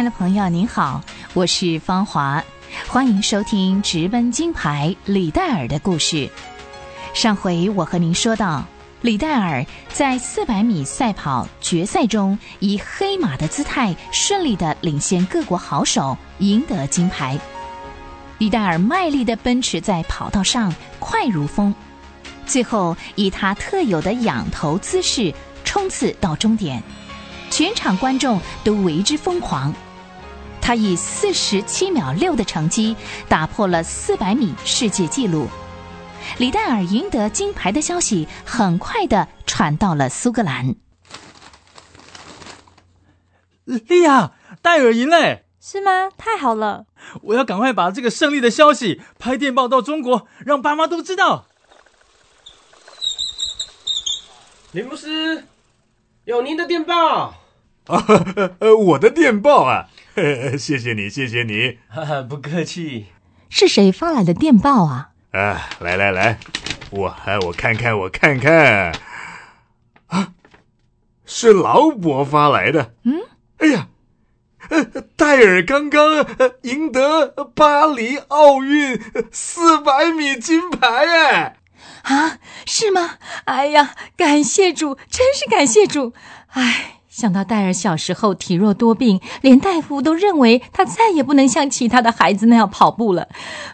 爱的朋友，您好，我是芳华，欢迎收听直奔金牌李戴尔的故事。上回我和您说到，李戴尔在400米赛跑决赛中，以黑马的姿态顺利的领先各国好手，赢得金牌。李戴尔卖力的奔驰在跑道上，快如风，最后以他特有的仰头姿势冲刺到终点。全场观众都为之疯狂，他以四十七秒六的成绩打破了四百米世界纪录。李戴尔赢得金牌的消息很快的传到了苏格兰。莉亚，戴尔赢嘞！是吗？太好了！我要赶快把这个胜利的消息拍电报到中国，让爸妈都知道。林牧师，有您的电报。啊，呃，我的电报啊，谢谢你，谢谢你，不客气。是谁发来的电报啊？啊，来来来，我我看看，我看看，啊，是劳勃发来的。嗯，哎呀，呃，戴尔刚刚赢得巴黎奥运四百米金牌，哎，啊，是吗？哎呀，感谢主，真是感谢主，哎。想到戴尔小时候体弱多病，连大夫都认为他再也不能像其他的孩子那样跑步了。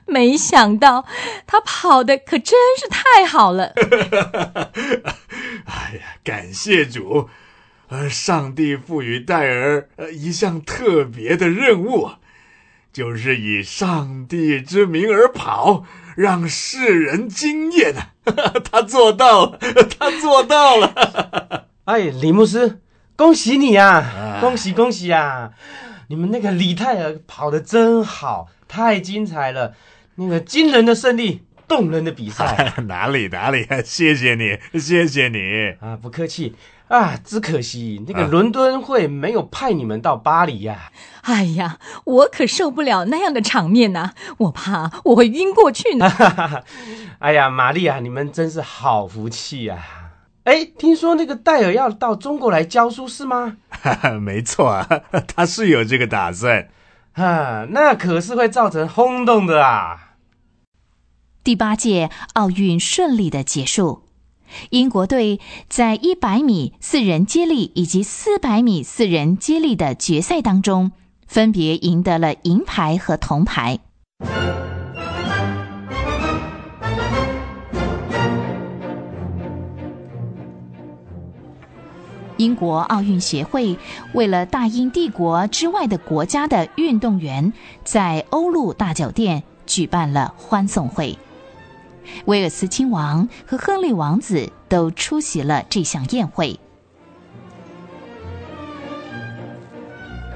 没想到他跑的可真是太好了。哎呀，感谢主！呃，上帝赋予戴尔呃一项特别的任务，就是以上帝之名而跑，让世人惊艳呢。他做到了，他做到了。哎，李牧师。恭喜你呀！恭喜恭喜呀！你们那个李泰尔跑得真好，太精彩了！那个惊人的胜利，动人的比赛，哪里哪里，谢谢你，谢谢你啊！不客气啊，只可惜那个伦敦会没有派你们到巴黎呀！哎呀，我可受不了那样的场面呐，我怕我会晕过去呢。哎呀，玛丽啊，你们真是好福气呀！哎，听说那个戴尔要到中国来教书是吗？没错啊，他是有这个打算。哈，那可是会造成轰动的啊！第八届奥运顺利的结束，英国队在一百米四人接力以及四百米四人接力的决赛当中，分别赢得了银牌和铜牌。英国奥运协会为了大英帝国之外的国家的运动员，在欧陆大酒店举办了欢送会。威尔斯亲王和亨利王子都出席了这项宴会。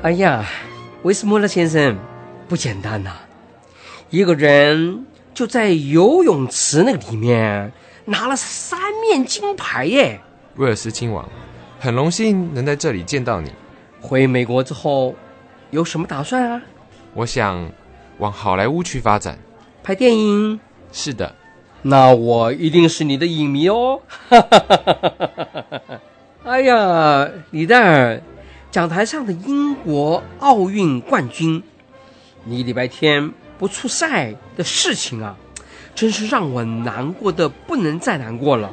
哎呀，威斯莫勒先生，不简单呐！一个人就在游泳池那个里面拿了三面金牌耶！威尔斯亲王。很荣幸能在这里见到你。回美国之后有什么打算啊？我想往好莱坞去发展，拍电影。是的，那我一定是你的影迷哦。哎呀，李戴尔，讲台上的英国奥运冠军，你礼拜天不出赛的事情啊，真是让我难过的不能再难过了。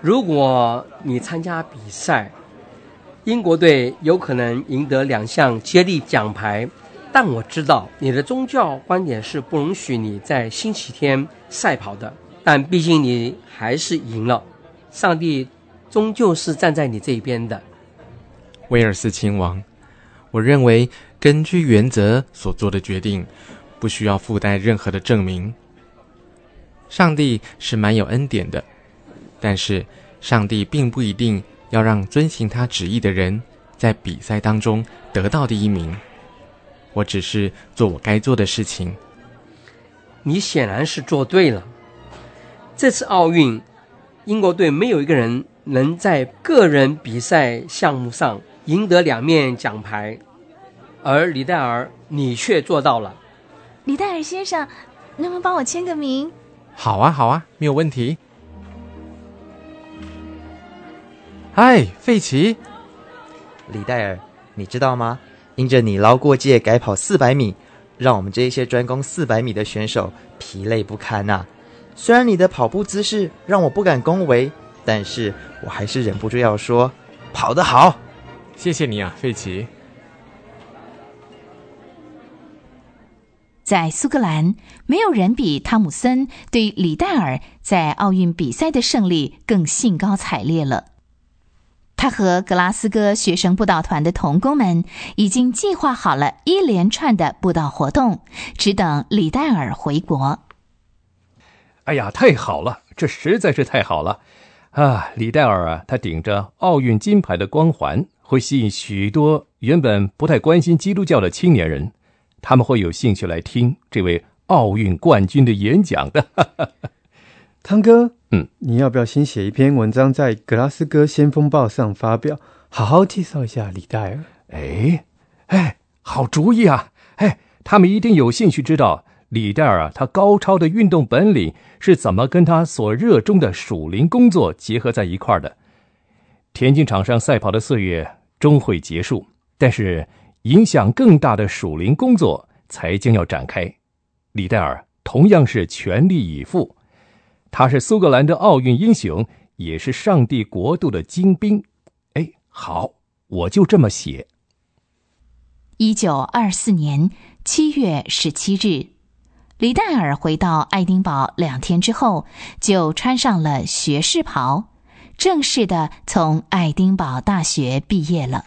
如果你参加比赛，英国队有可能赢得两项接力奖牌，但我知道你的宗教观点是不允许你在星期天赛跑的。但毕竟你还是赢了，上帝终究是站在你这一边的。威尔斯亲王，我认为根据原则所做的决定，不需要附带任何的证明。上帝是蛮有恩典的。但是，上帝并不一定要让遵行他旨意的人在比赛当中得到第一名。我只是做我该做的事情。你显然是做对了。这次奥运，英国队没有一个人能在个人比赛项目上赢得两面奖牌，而李戴尔，你却做到了。李戴尔先生，能不能帮我签个名？好啊，好啊，没有问题。嗨，费奇，李戴尔，你知道吗？因着你捞过界改跑四百米，让我们这一些专攻四百米的选手疲累不堪呐。虽然你的跑步姿势让我不敢恭维，但是我还是忍不住要说，跑得好。谢谢你啊，费奇。在苏格兰，没有人比汤姆森对李戴尔在奥运比赛的胜利更兴高采烈了。他和格拉斯哥学生布道团的童工们已经计划好了一连串的布道活动，只等李戴尔回国。哎呀，太好了！这实在是太好了啊！李戴尔啊，他顶着奥运金牌的光环，会吸引许多原本不太关心基督教的青年人。他们会有兴趣来听这位奥运冠军的演讲的，汤哥，嗯，你要不要先写一篇文章在《格拉斯哥先锋报》上发表，好好介绍一下李戴尔？哎，哎，好主意啊！哎，他们一定有兴趣知道李戴尔啊，他高超的运动本领是怎么跟他所热衷的属灵工作结合在一块儿的。田径场上赛跑的岁月终会结束，但是。影响更大的属灵工作才将要展开，李戴尔同样是全力以赴。他是苏格兰的奥运英雄，也是上帝国度的精兵。哎，好，我就这么写。一九二四年七月十七日，李戴尔回到爱丁堡两天之后，就穿上了学士袍，正式的从爱丁堡大学毕业了。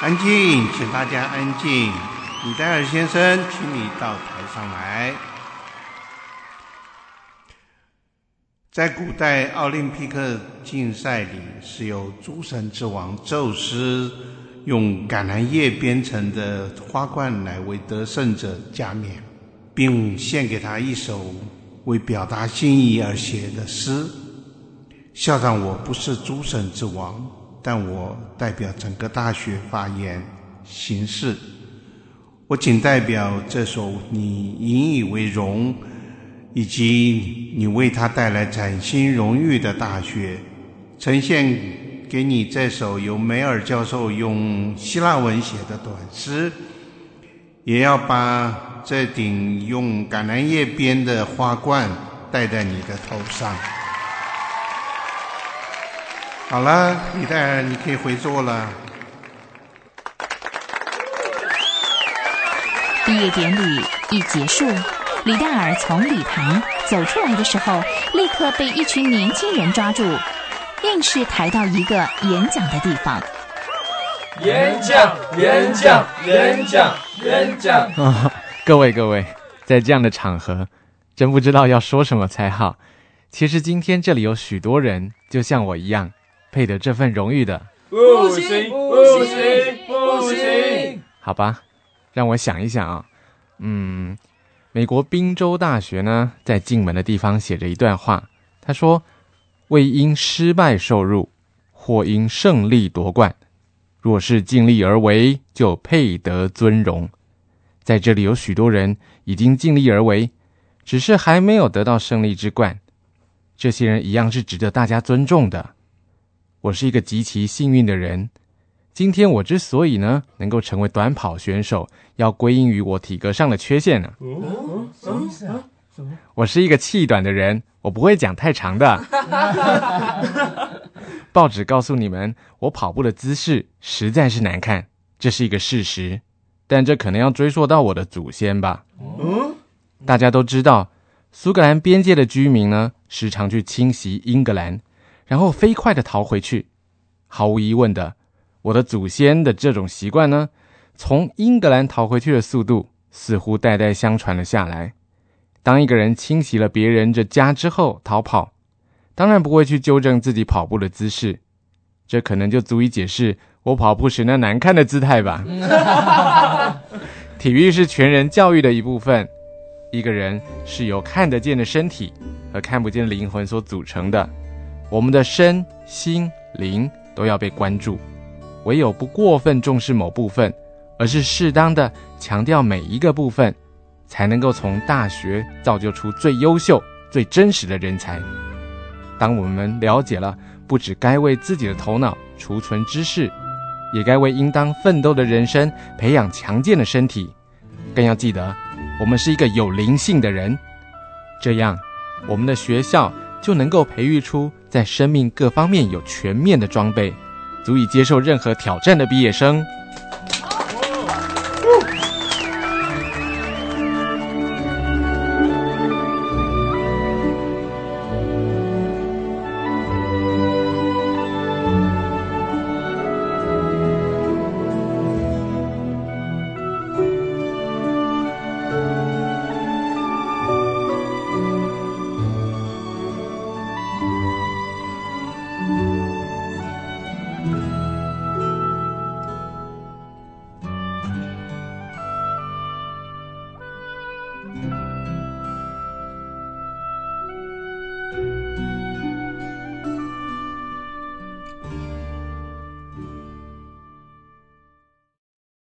安静，请大家安静。李戴尔先生，请你到台上来。在古代奥林匹克竞赛里，是由诸神之王宙斯用橄榄叶编成的花冠来为得胜者加冕，并献给他一首为表达心意而写的诗。校长，我不是诸神之王。但我代表整个大学发言行事，我仅代表这首你引以为荣，以及你为他带来崭新荣誉的大学，呈现给你这首由梅尔教授用希腊文写的短诗，也要把这顶用橄榄叶编的花冠戴在你的头上。好了，李戴尔，你可以回座了。毕业典礼一结束，李戴尔从礼堂走出来的时候，立刻被一群年轻人抓住，硬是抬到一个演讲的地方。演讲，演讲，演讲，演讲！啊，各位各位，在这样的场合，真不知道要说什么才好。其实今天这里有许多人，就像我一样。配得这份荣誉的，不行不行不行！好吧，让我想一想啊。嗯，美国宾州大学呢，在进门的地方写着一段话，他说：“未因失败受辱，或因胜利夺冠。若是尽力而为，就配得尊荣。”在这里有许多人已经尽力而为，只是还没有得到胜利之冠。这些人一样是值得大家尊重的。我是一个极其幸运的人。今天我之所以呢能够成为短跑选手，要归因于我体格上的缺陷呢。哦，什么意思啊？什么？我是一个气短的人，我不会讲太长的。报纸告诉你们，我跑步的姿势实在是难看，这是一个事实。但这可能要追溯到我的祖先吧。嗯，大家都知道，苏格兰边界的居民呢，时常去侵袭英格兰。然后飞快的逃回去，毫无疑问的，我的祖先的这种习惯呢，从英格兰逃回去的速度似乎代代相传了下来。当一个人侵袭了别人的家之后逃跑，当然不会去纠正自己跑步的姿势，这可能就足以解释我跑步时那难看的姿态吧。体育是全人教育的一部分，一个人是由看得见的身体和看不见的灵魂所组成的。我们的身心灵都要被关注，唯有不过分重视某部分，而是适当的强调每一个部分，才能够从大学造就出最优秀、最真实的人才。当我们了解了不只该为自己的头脑储存知识，也该为应当奋斗的人生培养强健的身体。更要记得，我们是一个有灵性的人，这样我们的学校就能够培育出在生命各方面有全面的装备，足以接受任何挑战的毕业生。